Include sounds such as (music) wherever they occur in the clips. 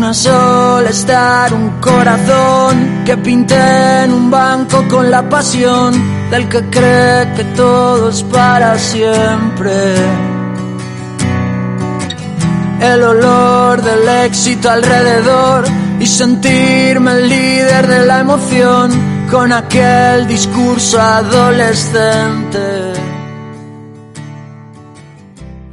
Una sola estar, un corazón que pinte en un banco con la pasión del que cree que todo es para siempre. El olor del éxito alrededor y sentirme el líder de la emoción con aquel discurso adolescente.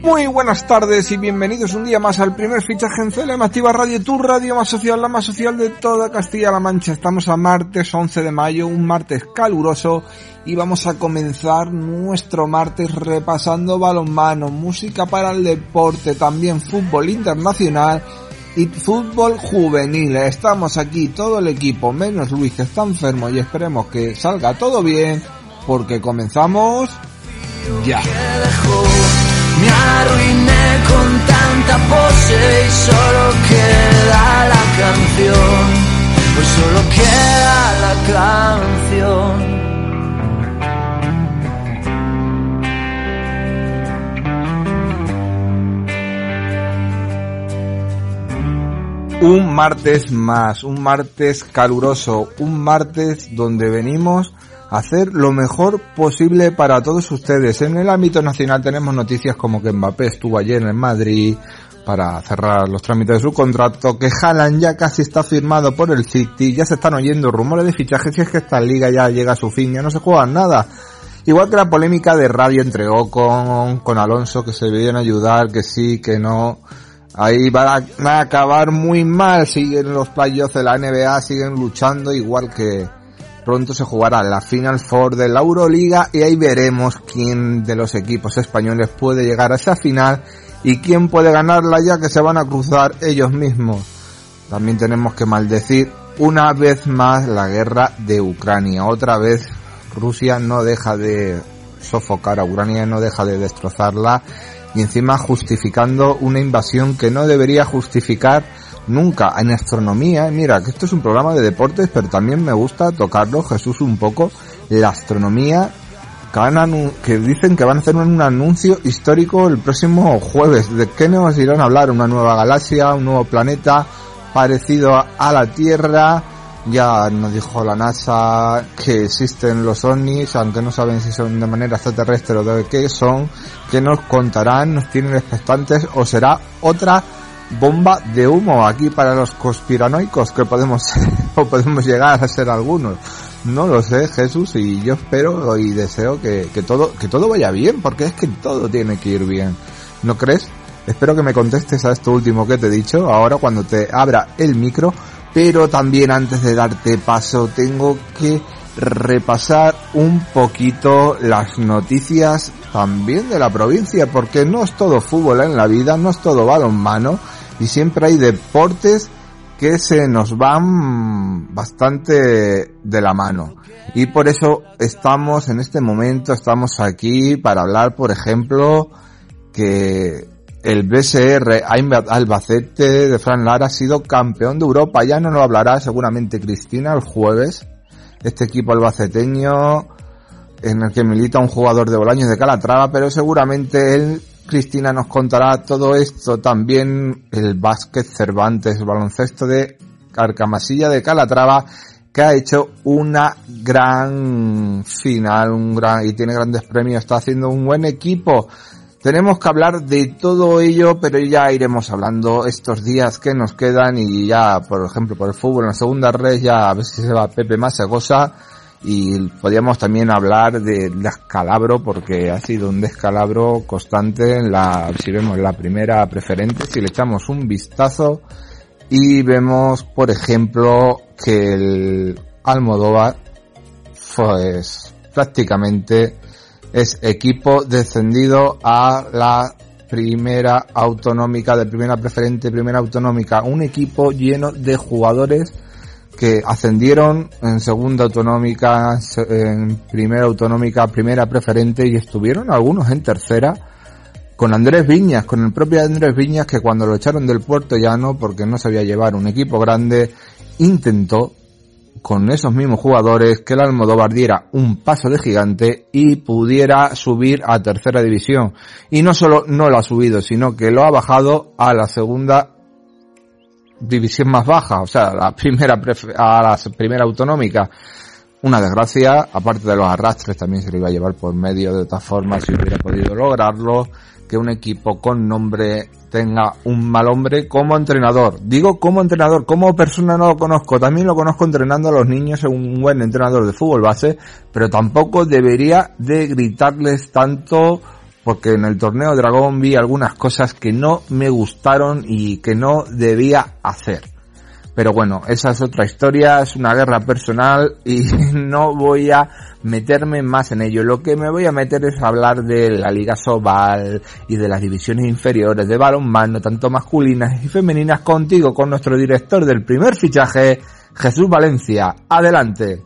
Muy buenas tardes y bienvenidos un día más al primer fichaje en CLM Activa Radio, tu radio más social, la más social de toda Castilla-La Mancha. Estamos a martes 11 de mayo, un martes caluroso y vamos a comenzar nuestro martes repasando balonmano, música para el deporte, también fútbol internacional y fútbol juvenil. Estamos aquí todo el equipo, menos Luis que está enfermo y esperemos que salga todo bien porque comenzamos ya. Me arruiné con tanta pose y solo queda la canción. Pues solo queda la canción. Un martes más, un martes caluroso, un martes donde venimos hacer lo mejor posible para todos ustedes. En el ámbito nacional tenemos noticias como que Mbappé estuvo ayer en Madrid para cerrar los trámites de su contrato, que Haaland ya casi está firmado por el City, ya se están oyendo rumores de fichajes si es que esta liga ya llega a su fin, ya no se juega nada. Igual que la polémica de radio entre Ocon con Alonso, que se debían ayudar, que sí, que no. Ahí va a, acabar muy mal, siguen los playoffs de la NBA, siguen luchando igual que, pronto se jugará la Final Four de la Euroliga y ahí veremos quién de los equipos españoles puede llegar a esa final y quién puede ganarla ya que se van a cruzar ellos mismos. También tenemos que maldecir una vez más la guerra de Ucrania. Otra vez Rusia no deja de sofocar a Ucrania, no deja de destrozarla y encima justificando una invasión que no debería justificar nunca en astronomía. Mira, que esto es un programa de deportes, pero también me gusta tocarlo, Jesús, un poco, la astronomía, que, van que dicen que van a hacer un anuncio histórico el próximo jueves. ¿De qué nos irán a hablar? Una nueva galaxia, un nuevo planeta parecido a la Tierra. Ya nos dijo la NASA que existen los ovnis, aunque no saben si son de manera extraterrestre o de qué son, que nos contarán, nos tienen expectantes o será otra bomba de humo aquí para los conspiranoicos que podemos (laughs) o podemos llegar a ser algunos. No lo sé, Jesús, y yo espero y deseo que, que todo que todo vaya bien, porque es que todo tiene que ir bien. ¿No crees? Espero que me contestes a esto último que te he dicho ahora cuando te abra el micro, pero también antes de darte paso tengo que repasar un poquito las noticias también de la provincia, porque no es todo fútbol en la vida, no es todo balonmano, y siempre hay deportes que se nos van bastante de la mano. Y por eso estamos en este momento, estamos aquí para hablar, por ejemplo, que el BSR Albacete de Fran Lara ha sido campeón de Europa. Ya no lo hablará seguramente Cristina el jueves. Este equipo albaceteño en el que milita un jugador de Bolaños de Calatrava, pero seguramente él Cristina nos contará todo esto, también el básquet Cervantes, el baloncesto de Carcamasilla de Calatrava, que ha hecho una gran final, un gran, y tiene grandes premios, está haciendo un buen equipo. Tenemos que hablar de todo ello, pero ya iremos hablando estos días que nos quedan y ya, por ejemplo, por el fútbol en la segunda red, ya a ver si se va Pepe más cosa. Y podríamos también hablar de descalabro porque ha sido un descalabro constante en la, si vemos la primera preferente, si le echamos un vistazo. Y vemos, por ejemplo, que el Almodóvar, pues prácticamente es equipo descendido a la primera autonómica, de primera preferente, primera autonómica, un equipo lleno de jugadores que ascendieron en segunda autonómica, en primera autonómica, primera preferente y estuvieron algunos en tercera con Andrés Viñas, con el propio Andrés Viñas que cuando lo echaron del puerto ya no, porque no sabía llevar un equipo grande, intentó con esos mismos jugadores que el Almodóvar diera un paso de gigante y pudiera subir a tercera división. Y no solo no lo ha subido, sino que lo ha bajado a la segunda división más baja, o sea, la primera a la primera autonómica. Una desgracia, aparte de los arrastres, también se le iba a llevar por medio de otra forma si hubiera podido lograrlo, que un equipo con nombre tenga un mal hombre como entrenador. Digo como entrenador, como persona no lo conozco, también lo conozco entrenando a los niños, un buen entrenador de fútbol base, pero tampoco debería de gritarles tanto porque en el torneo Dragón vi algunas cosas que no me gustaron y que no debía hacer. Pero bueno, esa es otra historia, es una guerra personal y (laughs) no voy a meterme más en ello. Lo que me voy a meter es hablar de la Liga Sobal y de las divisiones inferiores de balonmano, tanto masculinas y femeninas, contigo, con nuestro director del primer fichaje, Jesús Valencia. Adelante.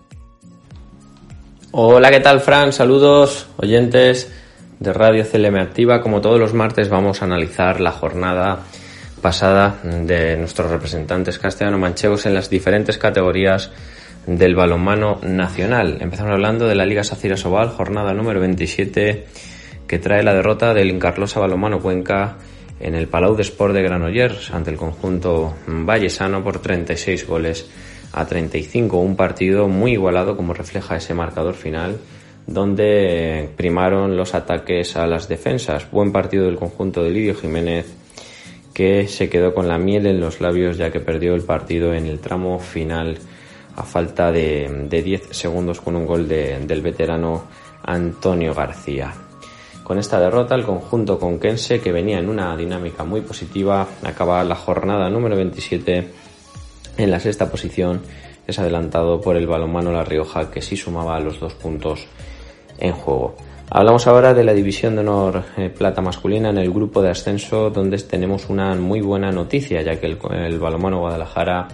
Hola, ¿qué tal, Fran? Saludos, oyentes de Radio CLM Activa. Como todos los martes vamos a analizar la jornada pasada de nuestros representantes castellano-manchegos en las diferentes categorías del balonmano nacional. Empezamos hablando de la Liga Sacira Sobal, jornada número 27, que trae la derrota del Incarlosa Balonmano Cuenca en el Palau de Sport de Granollers ante el conjunto vallesano por 36 goles a 35. Un partido muy igualado como refleja ese marcador final donde primaron los ataques a las defensas. Buen partido del conjunto de Lidio Jiménez, que se quedó con la miel en los labios ya que perdió el partido en el tramo final a falta de, 10 segundos con un gol del veterano Antonio García. Con esta derrota, el conjunto conquense, que venía en una dinámica muy positiva, acaba la jornada número 27 en la sexta posición. Es adelantado por el balonmano La Rioja, que sí sumaba los dos puntos en juego. Hablamos ahora de la división de honor eh, plata masculina en el grupo de ascenso donde tenemos una muy buena noticia ya que el, el balonmano Guadalajara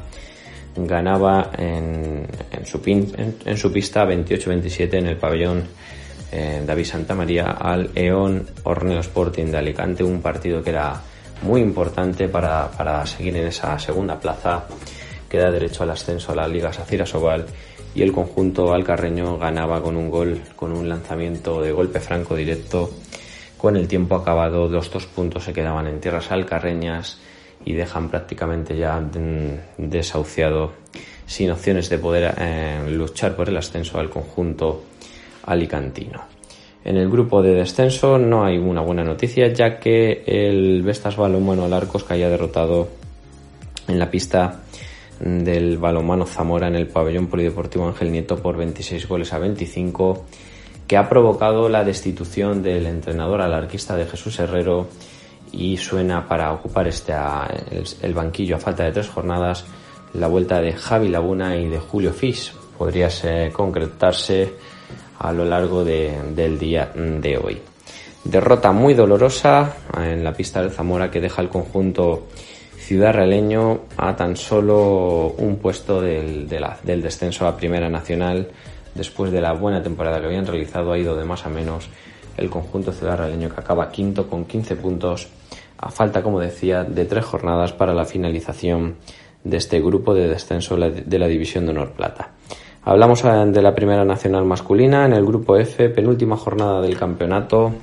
ganaba en, su, en, su, pista 28-27 en el pabellón eh, David Santamaría al Eon Horneo Sporting de Alicante, un partido que era muy importante para, para seguir en esa segunda plaza que da derecho al ascenso a la Liga Sacira Sobal y el conjunto alcarreño ganaba con un gol, con un lanzamiento de golpe franco directo. Con el tiempo acabado, los dos puntos se quedaban en tierras alcarreñas y dejan prácticamente ya desahuciado, sin opciones de poder eh, luchar por el ascenso al conjunto alicantino. En el grupo de descenso no hay una buena noticia, ya que el Vestas Balonmano Alarcos caía derrotado en la pista del balonmano Zamora en el pabellón polideportivo Ángel Nieto por 26 goles a 25, que ha provocado la destitución del entrenador alarquista de Jesús Herrero y suena para ocupar este, el, banquillo a falta de tres jornadas la vuelta de Javi Laguna y de Julio Fish. Podría concretarse a lo largo del día de hoy. Derrota muy dolorosa en la pista del Zamora que deja el conjunto Ciudad Realeño a tan solo un puesto del, del descenso a Primera Nacional. Después de la buena temporada que habían realizado, ha ido de más a menos el conjunto Ciudad Realeño que acaba quinto con 15 puntos, a falta, como decía, de tres jornadas para la finalización de este grupo de descenso de la División de Honor Plata. Hablamos eh, de la Primera Nacional masculina en el grupo F, penúltima jornada del campeonato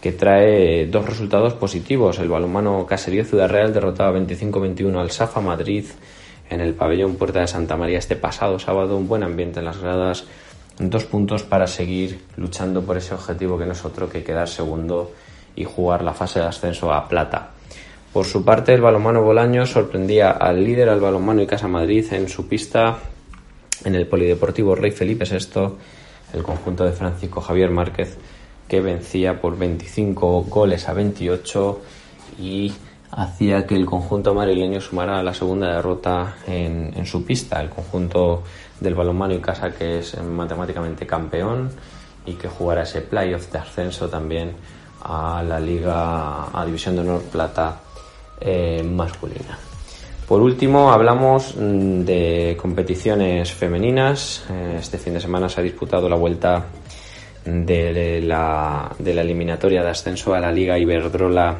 que trae dos resultados positivos. El balonmano Caserío Ciudad Real derrotaba 25-21 al Safa Madrid en el pabellón Puerta de Santa María este pasado sábado. Un buen ambiente en las gradas. Dos puntos para seguir luchando por ese objetivo que no es otro que quedar segundo y jugar la fase de ascenso a plata. Por su parte, el balonmano Bolaño sorprendía al líder al balonmano y Casa Madrid en su pista en el Polideportivo Rey Felipe VI, el conjunto de Francisco Javier Márquez que vencía por 25 goles a 28 y hacía que el conjunto madrileño sumara la segunda derrota en, su pista. El conjunto del balonmano y casa que es matemáticamente campeón y que jugará ese playoff de ascenso también a la Liga a División de Honor Plata eh, masculina. Por último, hablamos mm, de competiciones femeninas. Eh, este fin de semana se ha disputado la vuelta de la, de la eliminatoria de ascenso a la Liga Iberdrola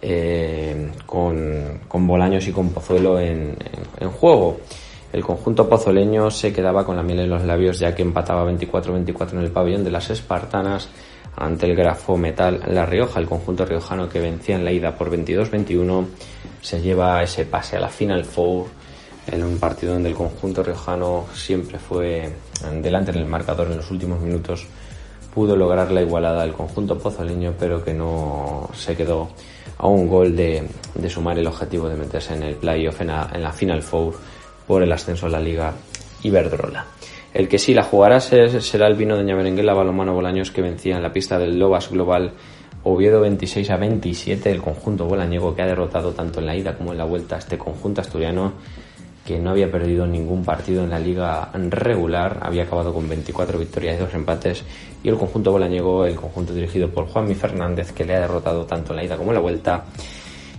eh, con, con, Bolaños y con Pozuelo en, en, juego. El conjunto pozoleño se quedaba con la miel en los labios ya que empataba 24-24 en el pabellón de las Espartanas ante el Grafo Metal La Rioja, el conjunto riojano que vencía en la ida por 22-21, se lleva ese pase a la Final Four en un partido donde el conjunto riojano siempre fue delante en el marcador en los últimos minutos pudo lograr la igualada al conjunto pozoleño, pero que no se quedó a un gol de, sumar el objetivo de meterse en el playoff en en la Final Four por el ascenso a la Liga Iberdrola. El que sí la jugará será el vino de Ñaberenguela Balomano Bolaños que vencía en la pista del Lobas Global Oviedo 26 a 27, el conjunto bolañego que ha derrotado tanto en la ida como en la vuelta a este conjunto asturiano que no había perdido ningún partido en la liga regular, había acabado con 24 victorias y dos empates, y el conjunto bolañego, el conjunto dirigido por Juanmi Fernández, que le ha derrotado tanto en la ida como en la vuelta,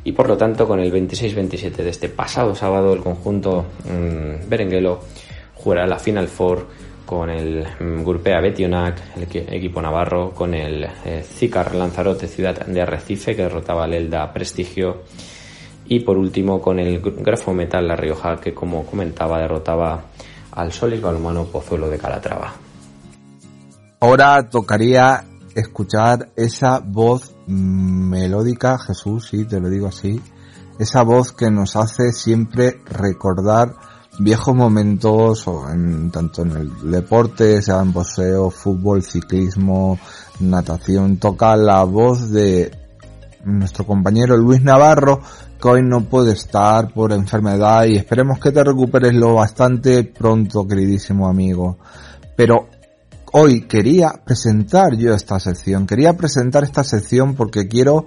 y por lo tanto con el 26-27 de este pasado sábado el conjunto berenguelo jugará la Final Four con el mm, Gurpea Betionac, el equipo navarro, con el eh, Zicar Lanzarote Ciudad de Arrecife, que derrotaba al Elda Prestigio, y por último con el Grafo Metal La Rioja, que como comentaba derrotaba al Solis Balomano Pozuelo de Calatrava. Ahora tocaría escuchar esa voz melódica, Jesús, sí, te lo digo así, esa voz que nos hace siempre recordar viejos momentos, en, tanto en el deporte, sea en boxeo, fútbol, ciclismo, natación, toca la voz de nuestro compañero Luis Navarro, que hoy no puede estar por enfermedad y esperemos que te recuperes lo bastante pronto, queridísimo amigo. Pero hoy quería presentar yo esta sección, quería presentar esta sección porque quiero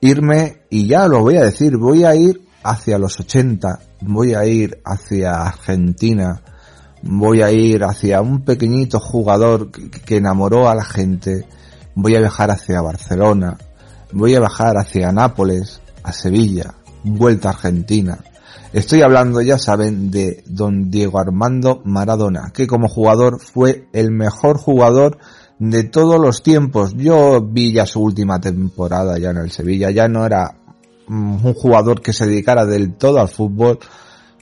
irme, y ya lo voy a decir, voy a ir hacia los 80, voy a ir hacia Argentina, voy a ir hacia un pequeñito jugador que, enamoró a la gente, voy a viajar hacia Barcelona, voy a viajar hacia Nápoles, a Sevilla, vuelta a Argentina. Estoy hablando, ya saben, de don Diego Armando Maradona, que como jugador fue el mejor jugador de todos los tiempos. Yo vi ya su última temporada ya en el Sevilla, ya no era un jugador que se dedicara del todo al fútbol,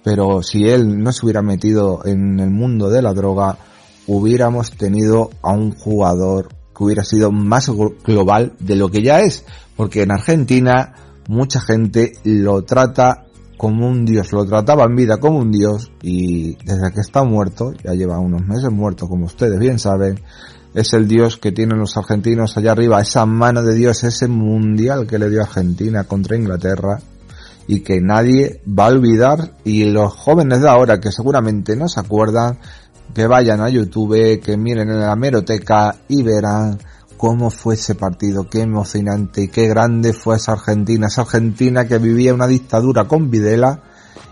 pero si él no se hubiera metido en el mundo de la droga, hubiéramos tenido a un jugador que hubiera sido más global de lo que ya es, porque en Argentina mucha gente lo trata como un dios, lo trataba en vida como un dios y desde que está muerto, ya lleva unos meses muerto como ustedes bien saben, es el Dios que tienen los argentinos allá arriba, esa mano de Dios, ese mundial que le dio Argentina contra Inglaterra y que nadie va a olvidar. Y los jóvenes de ahora que seguramente no se acuerdan, que vayan a YouTube, que miren en la meroteca y verán cómo fue ese partido, qué emocionante y qué grande fue esa Argentina, esa Argentina que vivía una dictadura con Videla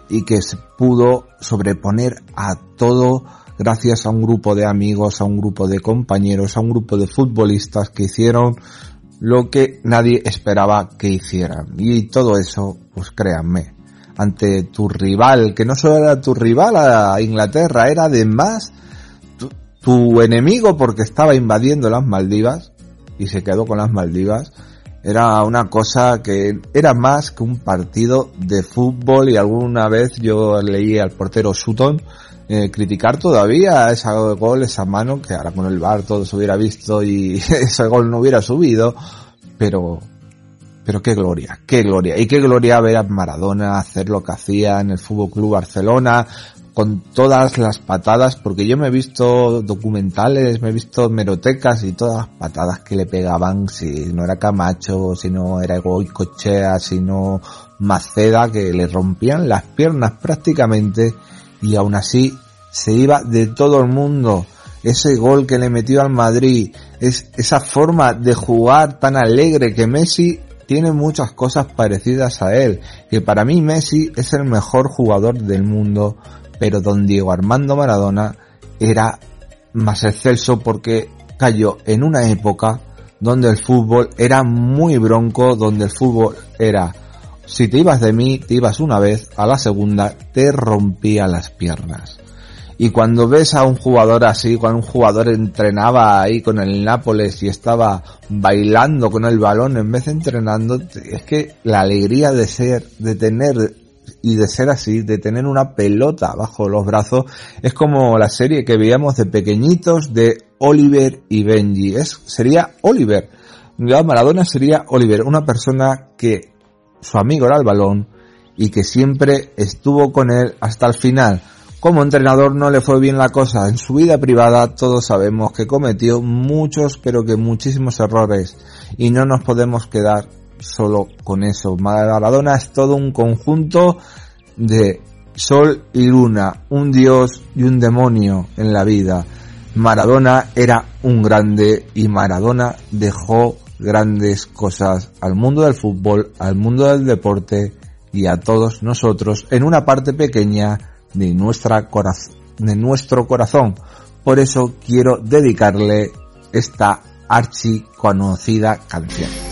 y que se pudo sobreponer a todo gracias a un grupo de amigos, a un grupo de compañeros, a un grupo de futbolistas que hicieron lo que nadie esperaba que hicieran. Y todo eso, pues créanme, ante tu rival, que no solo era tu rival a Inglaterra, era además tu, tu enemigo porque estaba invadiendo las Maldivas y se quedó con las Maldivas, era una cosa que era más que un partido de fútbol y alguna vez yo leí al portero Sutton eh, criticar todavía ese gol, esa mano, que ahora con el bar todo se hubiera visto y (laughs) ese gol no hubiera subido, pero, pero qué gloria, qué gloria, y qué gloria ver a Maradona hacer lo que hacía en el Fútbol Club Barcelona, con todas las patadas, porque yo me he visto documentales, me he visto merotecas y todas las patadas que le pegaban, si no era Camacho, si no era Goicochea, si no Maceda, que le rompían las piernas prácticamente y aún así se iba de todo el mundo. Ese gol que le metió al Madrid, es esa forma de jugar tan alegre que Messi tiene muchas cosas parecidas a él. Que para mí Messi es el mejor jugador del mundo, pero don Diego Armando Maradona era más excelso porque cayó en una época donde el fútbol era muy bronco, donde el fútbol era si te ibas de mí, te ibas una vez, a la segunda te rompía las piernas. Y cuando ves a un jugador así, cuando un jugador entrenaba ahí con el Nápoles y estaba bailando con el balón en vez de entrenando, es que la alegría de ser, de tener y de ser así, de tener una pelota bajo los brazos, es como la serie que veíamos de pequeñitos de Oliver y Benji. Es, sería Oliver. Maradona sería Oliver, una persona que su amigo era el balón y que siempre estuvo con él hasta el final. Como entrenador no le fue bien la cosa. En su vida privada todos sabemos que cometió muchos, pero que muchísimos errores. Y no nos podemos quedar solo con eso. Maradona es todo un conjunto de sol y luna, un dios y un demonio en la vida. Maradona era un grande y Maradona dejó grandes cosas al mundo del fútbol, al mundo del deporte y a todos nosotros en una parte pequeña de, nuestra de nuestro corazón. Por eso quiero dedicarle esta archi conocida canción.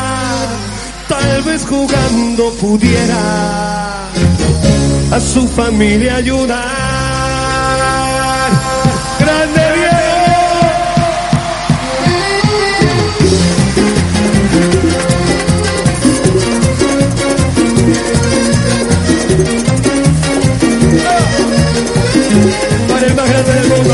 tal vez jugando pudiera. A su familia ayudar. Grande Para el más grande del mundo,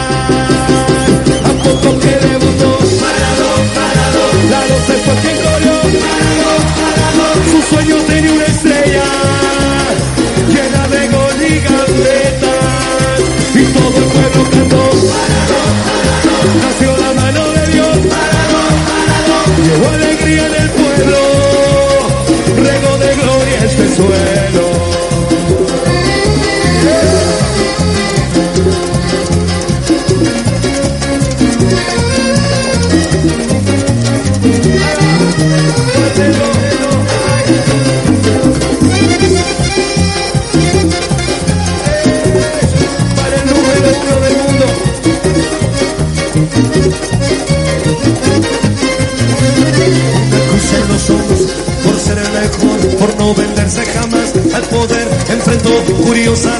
poco que debutó, parado, parado, la doce fue quien corrió, parado, parado, su sueño tenía una estrella, llena de gol y gambetas, y todo el pueblo cantó, parado, parado, nació la mano de Dios, parado, parado, llevó alegría en el pueblo, rego de gloria este suelo.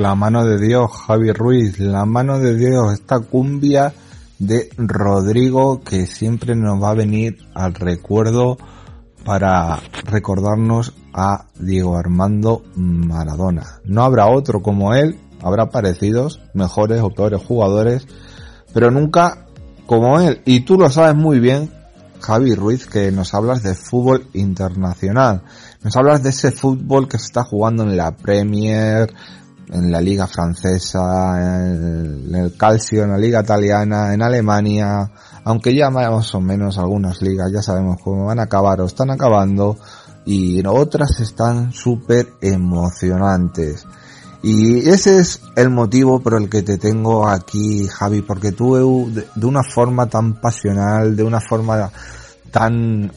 La mano de Dios, Javi Ruiz, la mano de Dios, esta cumbia de Rodrigo que siempre nos va a venir al recuerdo para recordarnos a Diego Armando Maradona. No habrá otro como él, habrá parecidos, mejores o peores jugadores, pero nunca como él. Y tú lo sabes muy bien, Javi Ruiz, que nos hablas de fútbol internacional. Nos hablas de ese fútbol que se está jugando en la Premier, en la liga francesa, en el calcio, en la liga italiana, en Alemania, aunque ya más o menos algunas ligas ya sabemos cómo van a acabar o están acabando y otras están súper emocionantes. Y ese es el motivo por el que te tengo aquí, Javi, porque tú de una forma tan pasional, de una forma tan,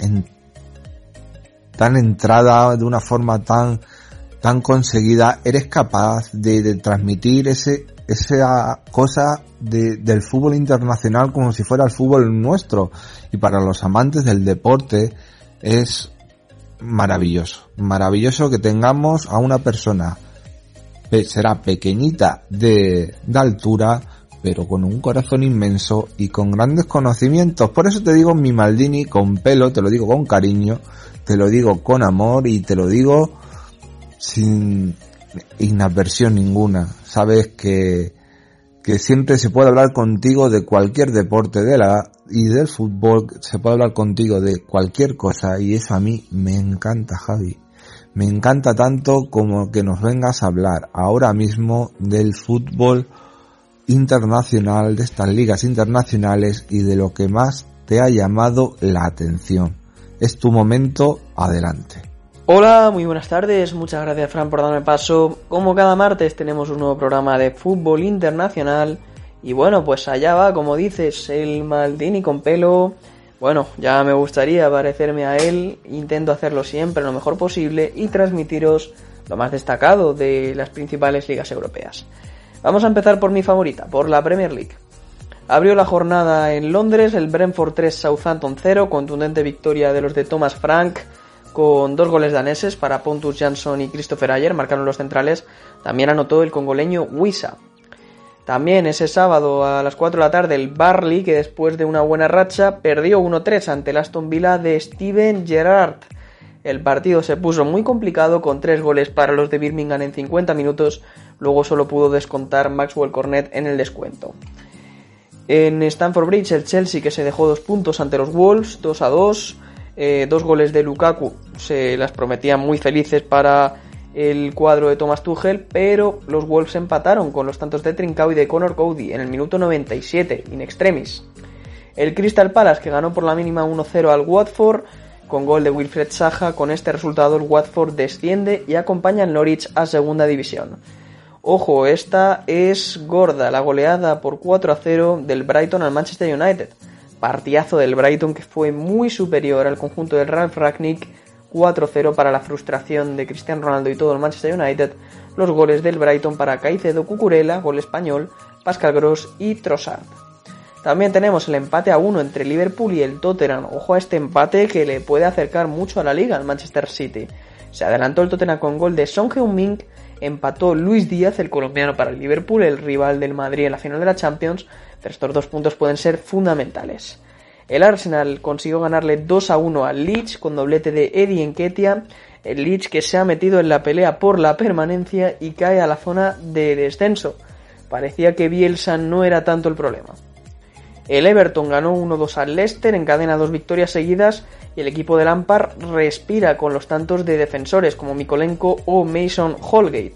tan entrada, de una forma tan tan conseguida, eres capaz de, transmitir ese, esa cosa del fútbol internacional como si fuera el fútbol nuestro. Y para los amantes del deporte es maravilloso. Maravilloso que tengamos a una persona, será pequeñita de, de altura, pero con un corazón inmenso y con grandes conocimientos. Por eso te digo mi Maldini con pelo, te lo digo con cariño, te lo digo con amor y te lo digo sin inadversión ninguna. Sabes que, que siempre se puede hablar contigo de cualquier deporte de la y del fútbol, se puede hablar contigo de cualquier cosa y eso a mí me encanta, Javi. Me encanta tanto como que nos vengas a hablar ahora mismo del fútbol internacional, de estas ligas internacionales y de lo que más te ha llamado la atención. Es tu momento, adelante. Hola, muy buenas tardes, muchas gracias Fran por darme paso. Como cada martes tenemos un nuevo programa de fútbol internacional y bueno, pues allá va, como dices, el Maldini con pelo. Bueno, ya me gustaría parecerme a él, intento hacerlo siempre lo mejor posible y transmitiros lo más destacado de las principales ligas europeas. Vamos a empezar por mi favorita, por la Premier League. Abrió la jornada en Londres el Brentford 3 Southampton 0, contundente victoria de los de Thomas Frank con dos goles daneses para Pontus Jansson y Christopher Ayer, marcaron los centrales. También anotó el congoleño Wisa. También ese sábado a las 4 de la tarde el Barley, que después de una buena racha perdió 1-3 ante el Aston Villa de Steven Gerrard. El partido se puso muy complicado con tres goles para los de Birmingham en 50 minutos, luego solo pudo descontar Maxwell Cornet en el descuento. En Stamford Bridge el Chelsea que se dejó dos puntos ante los Wolves, 2 a 2. Eh, dos goles de Lukaku se las prometían muy felices para el cuadro de Thomas Tuchel, pero los Wolves empataron con los tantos de Trincao y de Conor Cody en el minuto 97, in extremis. El Crystal Palace que ganó por la mínima 1-0 al Watford con gol de Wilfred Saja, con este resultado el Watford desciende y acompaña al Norwich a segunda división. Ojo, esta es gorda, la goleada por 4 0 del Brighton al Manchester United partidazo del Brighton que fue muy superior al conjunto del Ralph Ragnick 4-0 para la frustración de Cristiano Ronaldo y todo el Manchester United, los goles del Brighton para Caicedo, Cucurella, gol español, Pascal Gross y Trossard. También tenemos el empate a 1 entre Liverpool y el Tottenham. Ojo a este empate que le puede acercar mucho a la liga al Manchester City. Se adelantó el Tottenham con gol de Son Heung-min, empató Luis Díaz, el colombiano para el Liverpool, el rival del Madrid en la final de la Champions, estos dos puntos pueden ser fundamentales. El Arsenal consiguió ganarle 2 a 1 al Leeds con doblete de Eddie Enketia. El Leeds que se ha metido en la pelea por la permanencia y cae a la zona de descenso. Parecía que Bielsa no era tanto el problema. El Everton ganó 1-2 al Leicester, encadena dos victorias seguidas y el equipo de Lampard respira con los tantos de defensores como Mikolenko o Mason Holgate.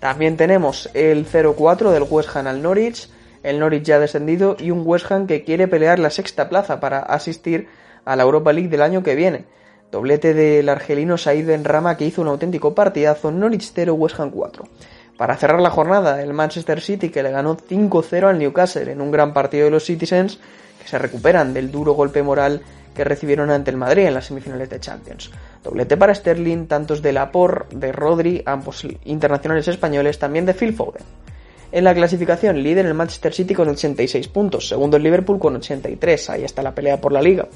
También tenemos el 0-4 del West Ham al Norwich, el Norwich ya descendido y un West Ham que quiere pelear la sexta plaza para asistir a la Europa League del año que viene. Doblete del argelino Said Rama que hizo un auténtico partidazo, Norwich 0, West Ham 4. Para cerrar la jornada, el Manchester City que le ganó 5-0 al Newcastle en un gran partido de los Citizens que se recuperan del duro golpe moral que recibieron ante el Madrid en las semifinales de Champions. Doblete para Sterling, tantos de Laporte, de Rodri, ambos internacionales españoles, también de Phil Foden. En la clasificación, líder el Manchester City con 86 puntos, segundo el Liverpool con 83, ahí está la pelea por la liga.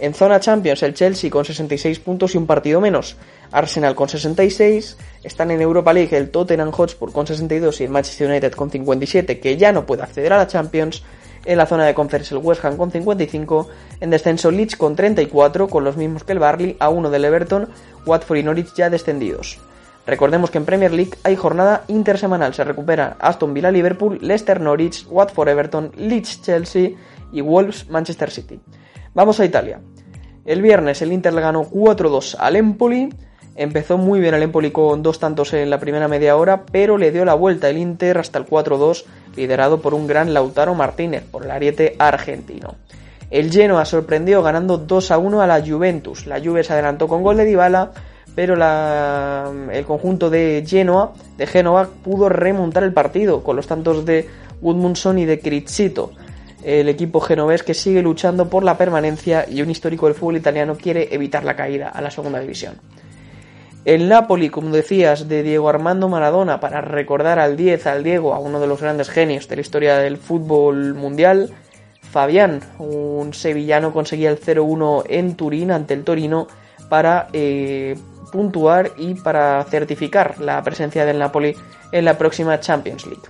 En zona Champions, el Chelsea con 66 puntos y un partido menos. Arsenal con 66. Están en Europa League el Tottenham Hotspur con 62 y el Manchester United con 57, que ya no puede acceder a la Champions. En la zona de conference el West Ham con 55. En descenso Leeds con 34, con los mismos que el Barley, a uno del Everton. Watford y Norwich ya descendidos. Recordemos que en Premier League hay jornada intersemanal. Se recupera Aston Villa Liverpool, Leicester Norwich, Watford Everton, Leeds Chelsea y Wolves Manchester City. Vamos a Italia. El viernes el Inter le ganó 4-2 al Empoli. Empezó muy bien el Empoli con dos tantos en la primera media hora, pero le dio la vuelta el Inter hasta el 4-2, liderado por un gran Lautaro Martínez, por el ariete argentino. El Genoa sorprendió ganando 2 1 a la Juventus. La Juve se adelantó con gol de Dybala, pero el conjunto de Genoa, de Genoa pudo remontar el partido con los tantos de Woodmundson y de Crizzito el equipo genovés que sigue luchando por la permanencia y un histórico del fútbol italiano quiere evitar la caída a la segunda división. El Napoli, como decías, de Diego Armando Maradona, para recordar al 10, al Diego, a uno de los grandes genios de la historia del fútbol mundial, Fabián, un sevillano, conseguía el 0-1 en Turín ante el Torino para eh, puntuar y para certificar la presencia del Napoli en la próxima Champions League.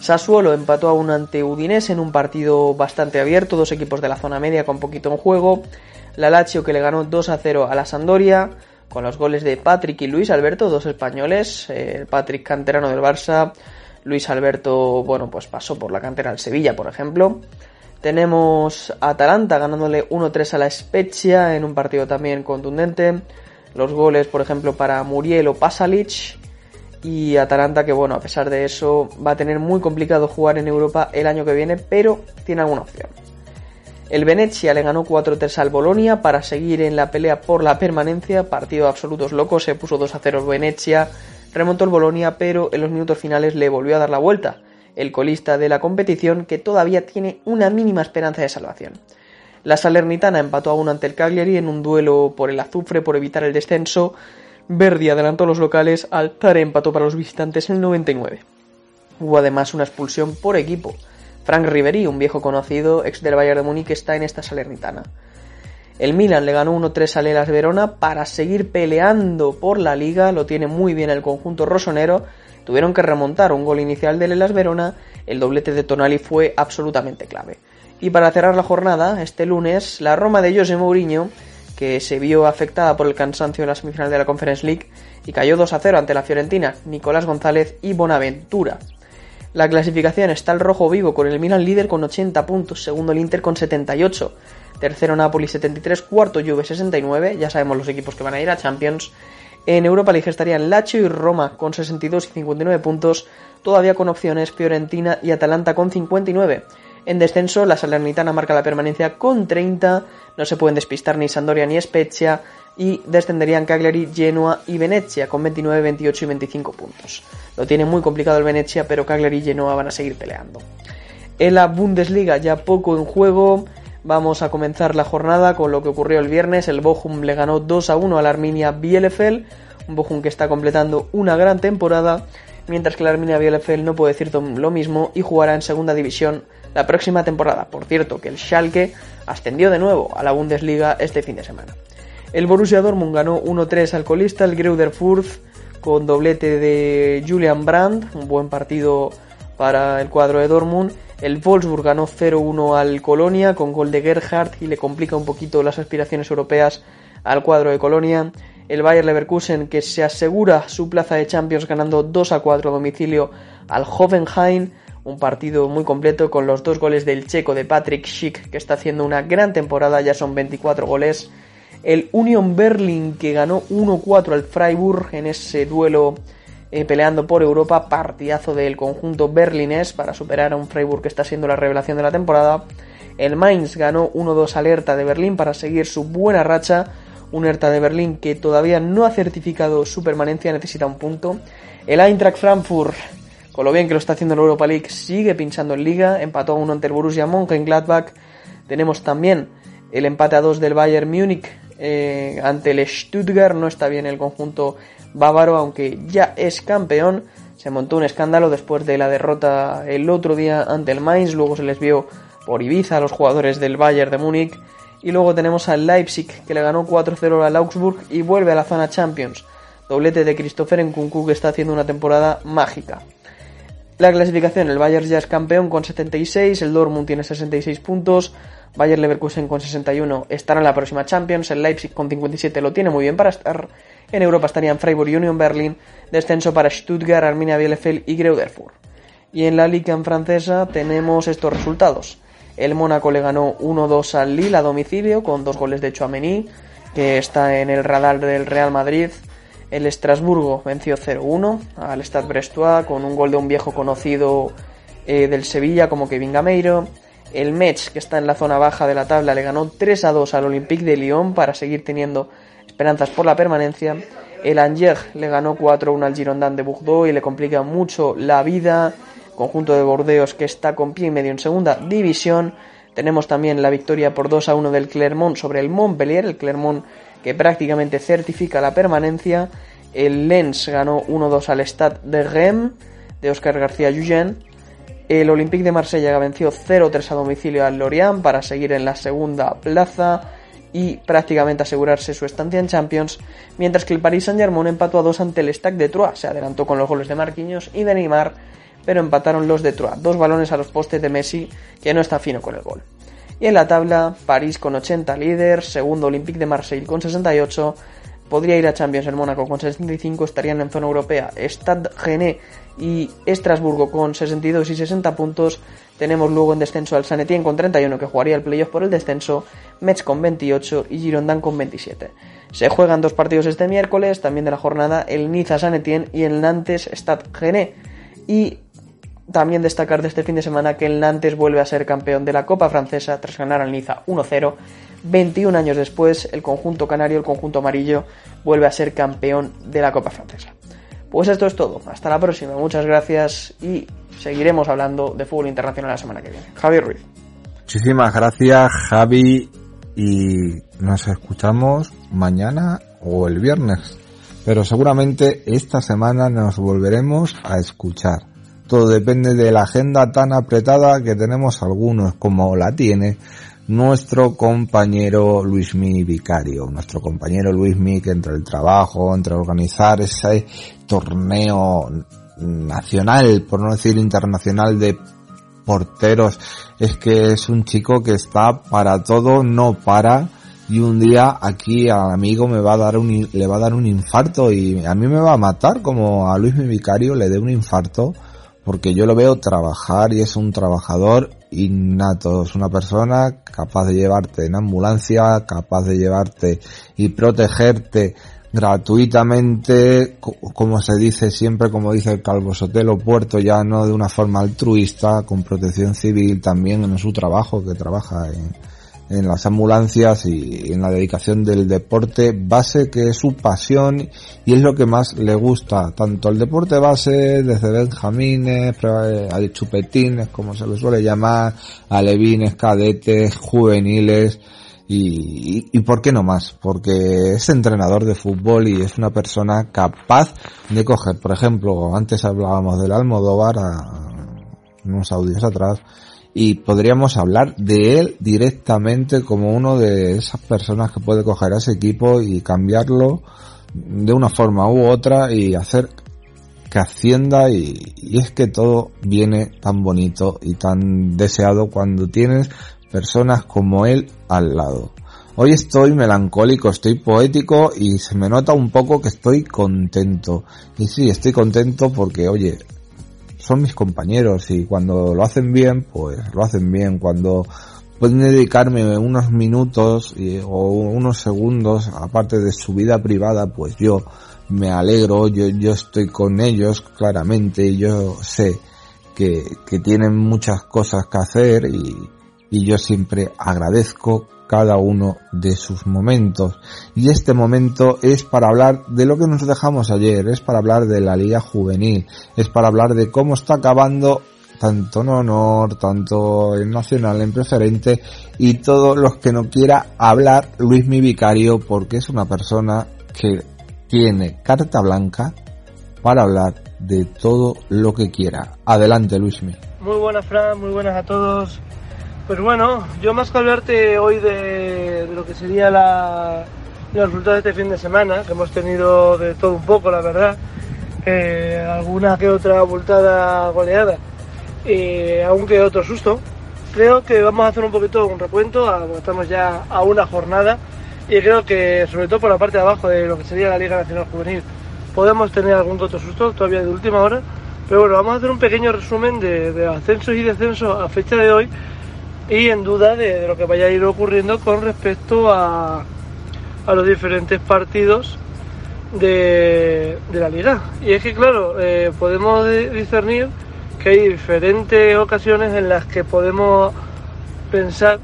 Sassuolo empató a un ante Udinese en un partido bastante abierto, dos equipos de la zona media con poquito en juego. La Lazio que le ganó 2 a 0 a la Sandoria con los goles de Patrick y Luis Alberto, dos españoles, eh, Patrick canterano del Barça, Luis Alberto, bueno, pues pasó por la cantera al Sevilla, por ejemplo. Tenemos a Atalanta ganándole 1-3 a la Spezia en un partido también contundente. Los goles, por ejemplo, para Muriel o Pasalic y Atalanta que bueno, a pesar de eso va a tener muy complicado jugar en Europa el año que viene, pero tiene alguna opción. El Venezia le ganó 4-3 al Bolonia para seguir en la pelea por la permanencia, partido absolutos locos, se puso 2-0 el Venezia, remontó el Bolonia, pero en los minutos finales le volvió a dar la vuelta, el colista de la competición que todavía tiene una mínima esperanza de salvación. La Salernitana empató aún ante el Cagliari en un duelo por el azufre por evitar el descenso, Verdi adelantó a los locales, Tare empató para los visitantes en el 99. Hubo además una expulsión por equipo. Frank Ribery, un viejo conocido, ex del Bayern de Múnich, está en esta salernitana. El Milan le ganó 1-3 a Lelas Verona para seguir peleando por la liga, lo tiene muy bien el conjunto rosonero. Tuvieron que remontar un gol inicial de Lelas Verona, el doblete de Tonali fue absolutamente clave. Y para cerrar la jornada, este lunes, la Roma de José Mourinho que se vio afectada por el cansancio en la semifinal de la Conference League y cayó 2 a 0 ante la Fiorentina, Nicolás González y Bonaventura. La clasificación está el rojo vivo con el Milan líder con 80 puntos, segundo el Inter con 78, tercero Napoli 73, cuarto Juve 69, ya sabemos los equipos que van a ir a Champions. En Europa League estarían Lazio y Roma con 62 y 59 puntos, todavía con opciones Fiorentina y Atalanta con 59. En descenso, la Salernitana marca la permanencia con 30, no se pueden despistar ni Sandoria ni Spezia, y descenderían Cagliari, Genoa y Venezia con 29, 28 y 25 puntos. Lo tiene muy complicado el Venezia, pero Cagliari y Genoa van a seguir peleando. En la Bundesliga ya poco en juego, vamos a comenzar la jornada con lo que ocurrió el viernes. El Bochum le ganó 2 a 1 a la Arminia Bielefeld, un Bochum que está completando una gran temporada, mientras que la Arminia Bielefeld no puede decir lo mismo y jugará en segunda división la próxima temporada. Por cierto, que el Schalke ascendió de nuevo a la Bundesliga este fin de semana. El Borussia Dortmund ganó 1-3 al colista, el Greuder Fürth, con doblete de Julian Brandt, un buen partido para el cuadro de Dortmund. El Wolfsburg ganó 0-1 al Colonia con gol de Gerhardt y le complica un poquito las aspiraciones europeas al cuadro de Colonia. El Bayer Leverkusen que se asegura su plaza de Champions ganando 2 4 a domicilio al Hoffenheim Un partido muy completo con los dos goles del checo de Patrick Schick, que está haciendo una gran temporada, ya son 24 goles. El Union Berlin, que ganó 1-4 al Freiburg en ese duelo eh, peleando por Europa, partidazo del conjunto berlinés para superar a un Freiburg que está siendo la revelación de la temporada. El Mainz ganó 1-2 al Hertha de Berlín para seguir su buena racha. Un Hertha de Berlín que todavía no ha certificado su permanencia, necesita un punto. El Eintracht Frankfurt con lo bien que lo está haciendo en la Europa League, sigue pinchando en Liga, empató a uno ante el Borussia Mönchengladbach. Tenemos también el empate a dos del Bayern Múnich eh, ante el Stuttgart, no está bien el conjunto bávaro, aunque ya es campeón. Se montó un escándalo después de la derrota el otro día ante el Mainz, luego se les vio por Ibiza a los jugadores del Bayern de Múnich. Y luego tenemos al Leipzig, que le ganó 4-0 al Augsburg y vuelve a la zona Champions. Doblete de Christopher Nkunku que está haciendo una temporada mágica. La clasificación, el Bayern ya es campeón con 76, el Dortmund tiene 66 puntos, Bayern Leverkusen con 61 estará en la próxima Champions, el Leipzig con 57 lo tiene muy bien para estar, en Europa estarían Freiburg Union Berlin, descenso para Stuttgart, Arminia Bielefeld y Greuderfurt. Y en la Liga en francesa tenemos estos resultados. El Mónaco le ganó 1-2 al Lille a domicilio con dos goles de Chouameni, que está en el radar del Real Madrid. El Estrasburgo venció 0-1 al Stade Brestois con un gol de un viejo conocido eh, del Sevilla como Kevin Gameiro. El Metz, que está en la zona baja de la tabla, le ganó 3-2 al Olympique de Lyon para seguir teniendo esperanzas por la permanencia. El Angers le ganó 4-1 al Girondin de Bordeaux y le complica mucho la vida. Conjunto de Bordeos que está con pie y medio en segunda división. Tenemos también la victoria por 2 1 del Clermont sobre el Montpellier. El Clermont que prácticamente certifica la permanencia. El Lens ganó 1-2 al Stade de Rennes de Oscar García Jugen. El Olympique de Marsella venció 0-3 a domicilio al Lorient para seguir en la segunda plaza y prácticamente asegurarse su estancia en Champions, mientras que el Paris Saint-Germain empató a 2 ante el Stade de Troyes, se adelantó con los goles de Marquinhos y de Neymar, pero empataron los de Troyes, dos balones a los postes de Messi, que no está fino con el gol. Y en la tabla, París con 80 líder, segundo Olympique de Marseille con 68, podría ir a Champions el Mónaco con 65, estarían en zona europea Stade Gené y Estrasburgo con 62 y 60 puntos. Tenemos luego en descenso al San Etienne con 31 que jugaría el playoff por el descenso, Metz con 28 y Girondin con 27. Se juegan dos partidos este miércoles, también de la jornada, el Niza San Etienne y el Nantes Stade Gené. Y también destacar de este fin de semana que el Nantes vuelve a ser campeón de la Copa Francesa tras ganar al Niza 1-0. 21 años después, el conjunto canario, el conjunto amarillo, vuelve a ser campeón de la Copa Francesa. Pues esto es todo. Hasta la próxima. Muchas gracias y seguiremos hablando de fútbol internacional la semana que viene. Javi Ruiz. Muchísimas gracias, Javi. Y nos escuchamos mañana o el viernes. Pero seguramente esta semana nos volveremos a escuchar. Todo depende de la agenda tan apretada que tenemos algunos, como la tiene nuestro compañero Luismi Vicario, nuestro compañero Luismi que entre el trabajo, entre organizar ese torneo nacional, por no decir internacional de porteros, es que es un chico que está para todo, no para, y un día aquí al amigo me va a dar un, le va a dar un infarto y a mí me va a matar como a Luis mi vicario le dé un infarto porque yo lo veo trabajar y es un trabajador innato, es una persona capaz de llevarte en ambulancia, capaz de llevarte y protegerte gratuitamente, como se dice siempre, como dice el Calvo Sotelo Puerto, ya no de una forma altruista, con protección civil también en su trabajo, que trabaja en, en las ambulancias y en la dedicación del deporte base que es su pasión y es lo que más le gusta tanto el deporte base desde benjamines a chupetines como se le suele llamar alevines cadetes juveniles y, y, por qué no más porque es entrenador de fútbol y es una persona capaz de coger por ejemplo antes hablábamos del Almodóvar unos audios atrás y podríamos hablar de él directamente como uno de esas personas que puede coger a ese equipo y cambiarlo de una forma u otra y hacer que ascienda y, y es que todo viene tan bonito y tan deseado cuando tienes personas como él al lado. Hoy estoy melancólico, estoy poético y se me nota un poco que estoy contento. Y sí, estoy contento porque, oye, son mis compañeros y cuando lo hacen bien, pues lo hacen bien. Cuando pueden dedicarme unos minutos o unos segundos, aparte de su vida privada, pues yo me alegro, yo, yo estoy con ellos claramente y yo sé que, que tienen muchas cosas que hacer y, y yo siempre agradezco cada uno de sus momentos. Y este momento es para hablar de lo que nos dejamos ayer, es para hablar de la liga juvenil, es para hablar de cómo está acabando tanto en honor, tanto en nacional, en preferente y todos los que no quiera hablar Luis mi vicario porque es una persona que tiene carta blanca para hablar de todo lo que quiera. Adelante Luismi. Muy buenas Fran, muy buenas a todos. Pues bueno, yo más que hablarte hoy de, lo que sería la, los resultados de este fin de semana, que hemos tenido de todo un poco, la verdad, eh, alguna que otra voltada goleada, y aún que otro susto, creo que vamos a hacer un poquito un recuento, estamos ya a una jornada, y creo que sobre todo por la parte de abajo de lo que sería la Liga Nacional Juvenil, podemos tener algún otro susto todavía de última hora, pero bueno, vamos a hacer un pequeño resumen de, de ascensos y descensos a fecha de hoy y en duda de, lo que vaya a ir ocurriendo con respecto a, a los diferentes partidos de, la liga. Y es que, claro, eh, podemos discernir que hay diferentes ocasiones en las que podemos pensar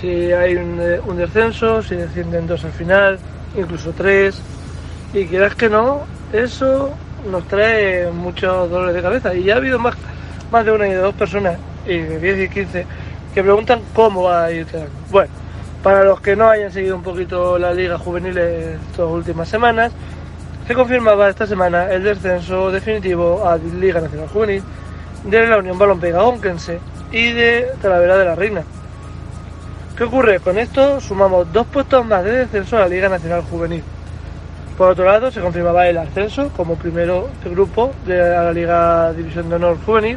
si hay un, un descenso, si descienden dos al final, incluso tres, y quieras que no, eso nos trae muchos dolores de cabeza. Y ya ha habido más, más de una y de dos personas, y de 10 y 15, que preguntan cómo va a ir Bueno, para los que no hayan seguido un poquito la liga juvenil estas últimas semanas, se confirmaba esta semana el descenso definitivo a Liga Nacional Juvenil de la Unión Balompié Onquense y de Talavera de la Reina. ¿Qué ocurre? Con esto sumamos dos puestos más de descenso a la Liga Nacional Juvenil. Por otro lado, se confirmaba el ascenso como primero grupo de la Liga División de Honor Juvenil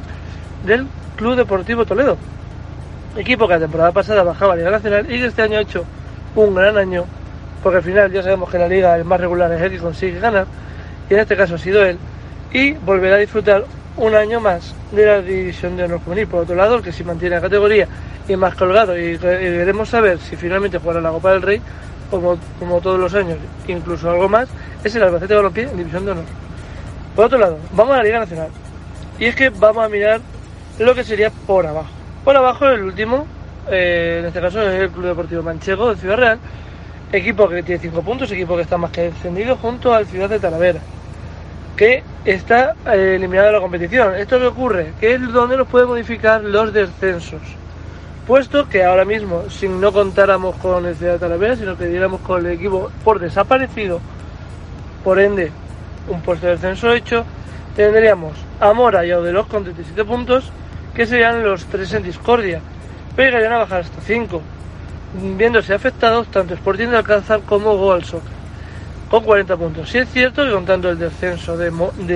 del Club Deportivo Toledo, equipo que la temporada pasada bajaba a Liga Nacional y que este año ha hecho un gran año, porque al final ya sabemos que la liga el más regular es el que consigue ganar, y en este caso ha sido él, y volverá a disfrutar un año más de la división de honor juvenil. Por otro lado, el que si mantiene la categoría y más colgado, y, queremos saber si finalmente jugará la Copa del Rey, como, como todos los años, incluso algo más, es el Albacete Balompié en división de honor. Por otro lado, vamos a la Liga Nacional. Y es que vamos a mirar lo que sería por abajo. Por abajo el último, eh, en este caso es el Club Deportivo Manchego de Ciudad Real, equipo que tiene 5 puntos, equipo que está más que descendido junto al Ciudad de Talavera, que está eh, eliminado de la competición. ¿Esto qué ocurre? Que es donde nos puede modificar los descensos. Puesto que ahora mismo, si no contáramos con el Ciudad de Talavera, sino que diéramos con el equipo por desaparecido, por ende, un puesto de descenso hecho, tendríamos a Mora y a Odelos con 37 puntos que serían los tres en discordia, pero llegarían a bajar hasta 5, viéndose afectados tanto Sporting de Alcázar como Goal Soccer, con 40 puntos. Si es cierto que contando el descenso de,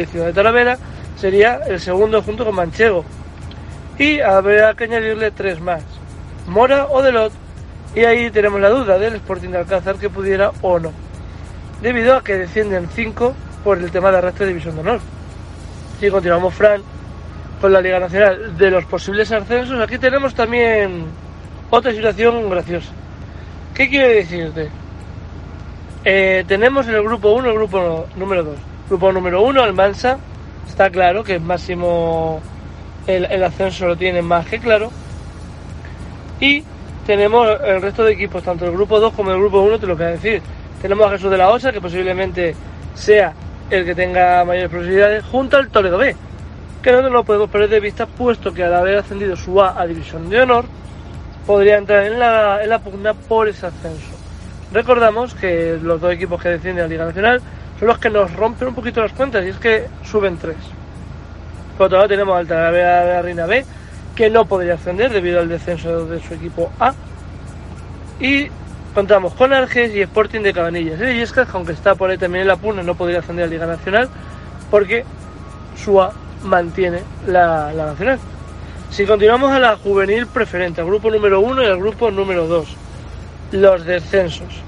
Ciudad de Talavera, sería el segundo junto con Manchego, y habrá que añadirle tres más, Mora o Delot, y ahí tenemos la duda del Sporting de Alcázar que pudiera o no, debido a que descienden 5 por el tema de arrastre de división de honor. Si continuamos, Fran, con la Liga Nacional de los posibles ascensos, aquí tenemos también otra situación graciosa. ¿Qué quiere decirte? Eh, tenemos en el grupo 1 el grupo número 2. Grupo número 1, el Mansa, está claro que el máximo, el, el ascenso lo tiene más que claro. Y tenemos el resto de equipos, tanto el grupo 2 como el grupo 1, te lo voy a decir. Tenemos a Jesús de la Osa, que posiblemente sea el que tenga mayores posibilidades, junto al Toledo B, que no lo podemos perder de vista, puesto que al haber ascendido su A a División de Honor, podría entrar en la, en la pugna por ese ascenso. Recordamos que los dos equipos que descienden a Liga Nacional son los que nos rompen un poquito las cuentas, y es que suben tres. Por otro lado tenemos al Talavera Reina B, que no podría ascender debido al descenso de su equipo A. Y contamos con Arges y Sporting de Cabanillas. Y Yescas, aunque está por ahí también en la pugna, no podría ascender a Liga Nacional porque su A mantiene la, nacional. Si continuamos a la juvenil preferente, al grupo número 1 y al grupo número 2, los descensos.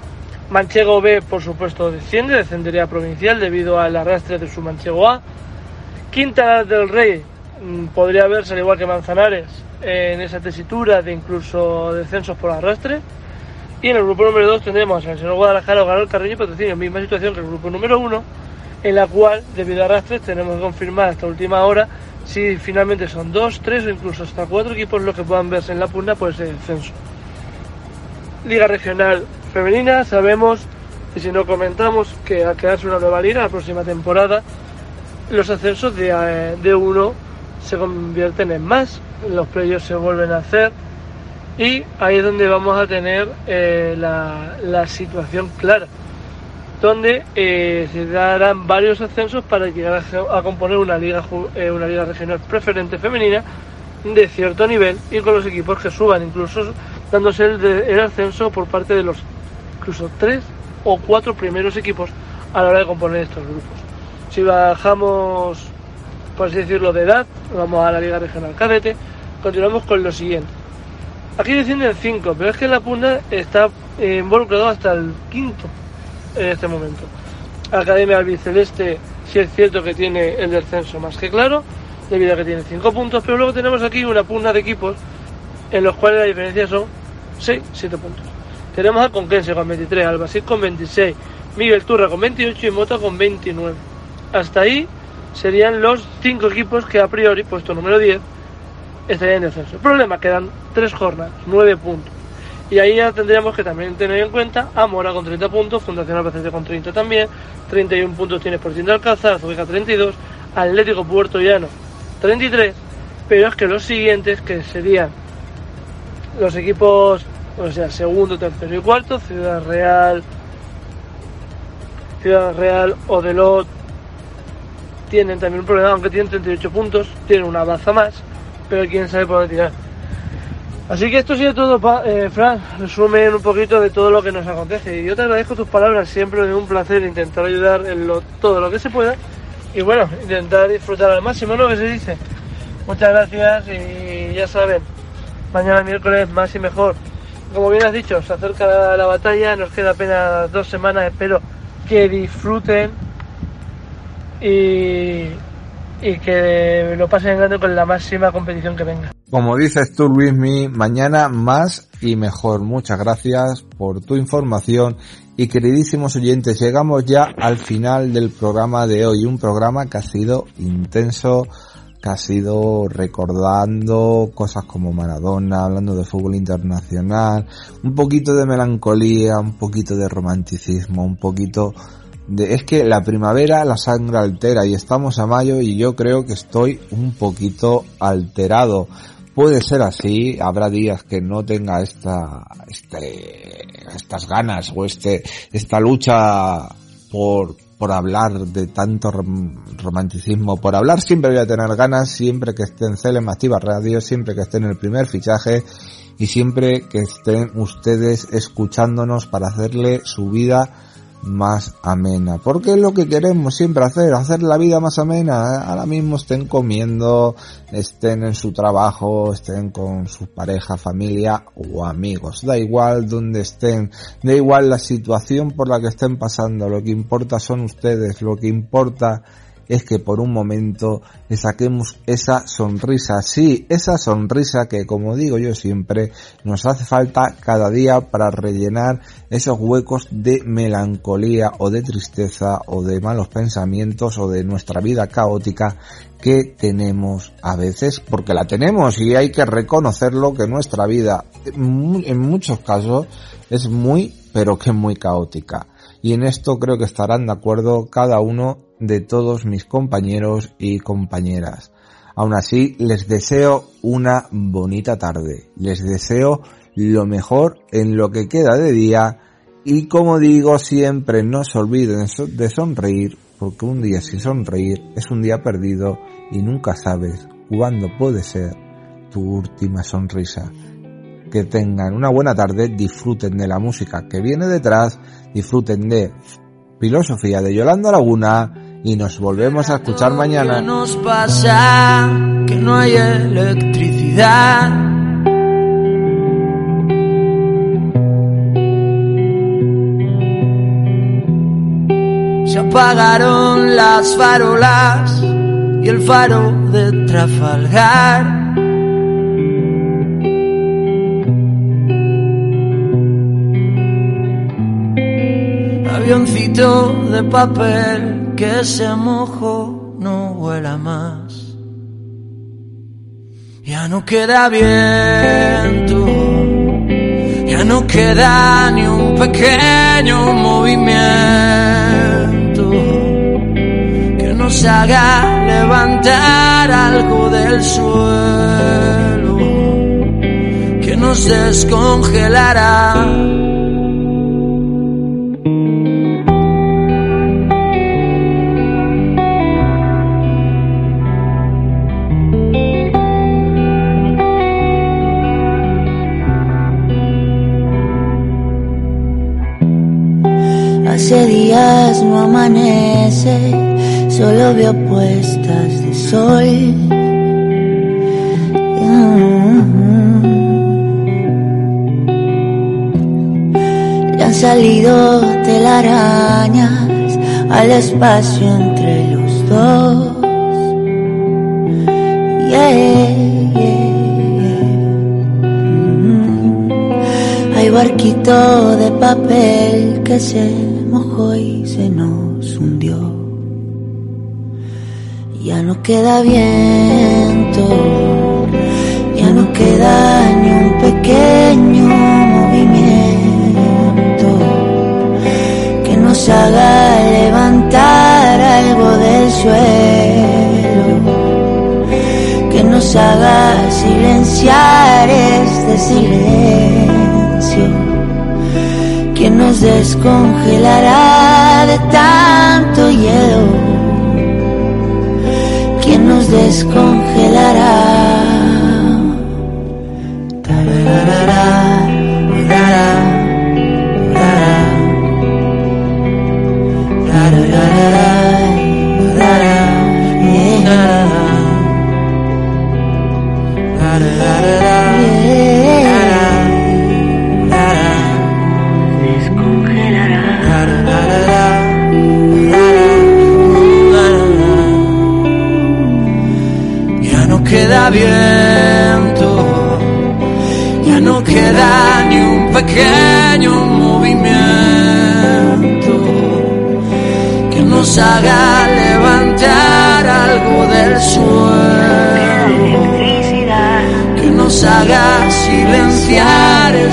Manchego B, por supuesto, desciende, descendería provincial debido al arrastre de su Manchego A. Quinta del Rey mm, podría verse, al igual que Manzanares, en esa tesitura de incluso descensos por arrastre. Y en el grupo número 2 tendremos al señor Guadalajara, Garal Carrillo y Patrocinio, misma situación que el grupo número 1, en la cual, debido a arrastres, tenemos que confirmar hasta última hora si finalmente son dos, tres o incluso hasta cuatro equipos los que puedan verse en la pugna por ese descenso. Liga Regional Femenina, sabemos, y si no comentamos, que al quedarse una nueva liga la próxima temporada, los ascensos de, eh, de uno se convierten en más, los precios se vuelven a hacer y ahí es donde vamos a tener eh, la, la, situación clara, donde eh, se darán varios ascensos para llegar a, componer una liga, eh, una liga regional preferente femenina de cierto nivel y con los equipos que suban, incluso dándose el, el ascenso por parte de los incluso tres o cuatro primeros equipos a la hora de componer estos grupos. Si bajamos, por así decirlo, de edad, vamos a la Liga Regional Cadete, continuamos con lo siguiente. Aquí descienden 5, pero es que la pugna está eh, involucrado hasta el quinto en este momento. Academia Albiceleste, sí es cierto que tiene el descenso más que claro, debido a que tiene 5 puntos, pero luego tenemos aquí una pugna de equipos en los cuales la diferencia son 6, 7 puntos. Tenemos a Conquense con 23, Albacete con 26, Miguel Turra con 28 y Mota con 29. Hasta ahí serían los 5 equipos que a priori, puesto número 10, estarían en descenso. Problema, quedan 3 jornadas, 9 puntos. Y ahí ya tendríamos que también tener en cuenta a Mora con 30 puntos, Fundación Albacete con 30 también, 31 puntos tiene Sporting de Alcázar, Azubeca 32, Atlético Puerto Llano 33, pero es que los siguientes, que serían los equipos, o sea, segundo, tercero y cuarto, Ciudad Real, Ciudad Real, Odelot, tienen también un problema, aunque tienen 38 puntos, tienen una baza más, pero quién sabe por dónde tirar. Así que esto sido todo, eh, Fran, resumen un poquito de todo lo que nos acontece. Y yo te agradezco tus palabras, siempre es un placer intentar ayudar en todo lo que se pueda. Y bueno, intentar disfrutar al máximo, ¿no? Que se dice. Muchas gracias y ya saben, mañana miércoles más y mejor. Como bien has dicho, se acerca la batalla, nos queda apenas dos semanas, espero que disfruten y, y que lo pasen en grande con la máxima competición que venga. Como dices tú, Luismi, mañana más y mejor. Muchas gracias por tu información y queridísimos oyentes, llegamos ya al final del programa de hoy. Un programa que ha sido intenso, que ha sido recordando cosas como Maradona, hablando de fútbol internacional, un poquito de melancolía, un poquito de romanticismo, un poquito de, es que la primavera la sangre altera y estamos a mayo y yo creo que estoy un poquito alterado. Puede ser así, habrá días que no tenga esta, este, estas ganas o este, esta lucha por, por hablar de tanto romanticismo, por hablar siempre voy a tener ganas, siempre que esté en Celem Activa Radio, siempre que esté en el primer fichaje y siempre que estén ustedes escuchándonos para hacerle su vida más amena. Porque es lo que queremos siempre hacer, hacer la vida más amena. Ahora mismo estén comiendo, estén en su trabajo, estén con su pareja, familia o amigos. Da igual donde estén, da igual la situación por la que estén pasando. Lo que importa son ustedes, lo que importa es que por un momento le saquemos esa sonrisa, sí, esa sonrisa que como digo yo siempre nos hace falta cada día para rellenar esos huecos de melancolía o de tristeza o de malos pensamientos o de nuestra vida caótica que tenemos a veces, porque la tenemos y hay que reconocerlo que nuestra vida en muchos casos es muy, pero que muy caótica. Y en esto creo que estarán de acuerdo cada uno de todos mis compañeros y compañeras. Aún así, les deseo una bonita tarde. Les deseo lo mejor en lo que queda de día y como digo siempre no se olviden de sonreír porque un día sin sonreír es un día perdido y nunca sabes cuándo puede ser tu última sonrisa. Que tengan una buena tarde, disfruten de la música que viene detrás, disfruten de filosofía de Yolanda Laguna y nos volvemos a escuchar mañana. ¿Qué nos pasa? Que no hay electricidad. Se apagaron las farolas y el faro de Trafalgar. Avioncito de papel que se mojó, no vuela más. Ya no queda viento, ya no queda ni un pequeño movimiento que nos haga levantar algo del suelo, que nos descongelará. No amanece, solo veo puestas de sol. Le han salido telarañas al espacio entre los dos. Yeah, yeah. Mm. Hay barquito de papel que se se nos hundió. Ya no queda viento, ya no queda ni un pequeño movimiento que nos haga levantar algo del suelo, que nos haga silenciar este silencio que nos descongelará quien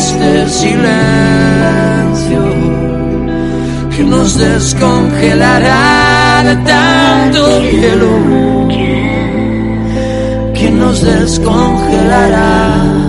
este silencio, que nos descongelará de tanto hielo que nos descongelará.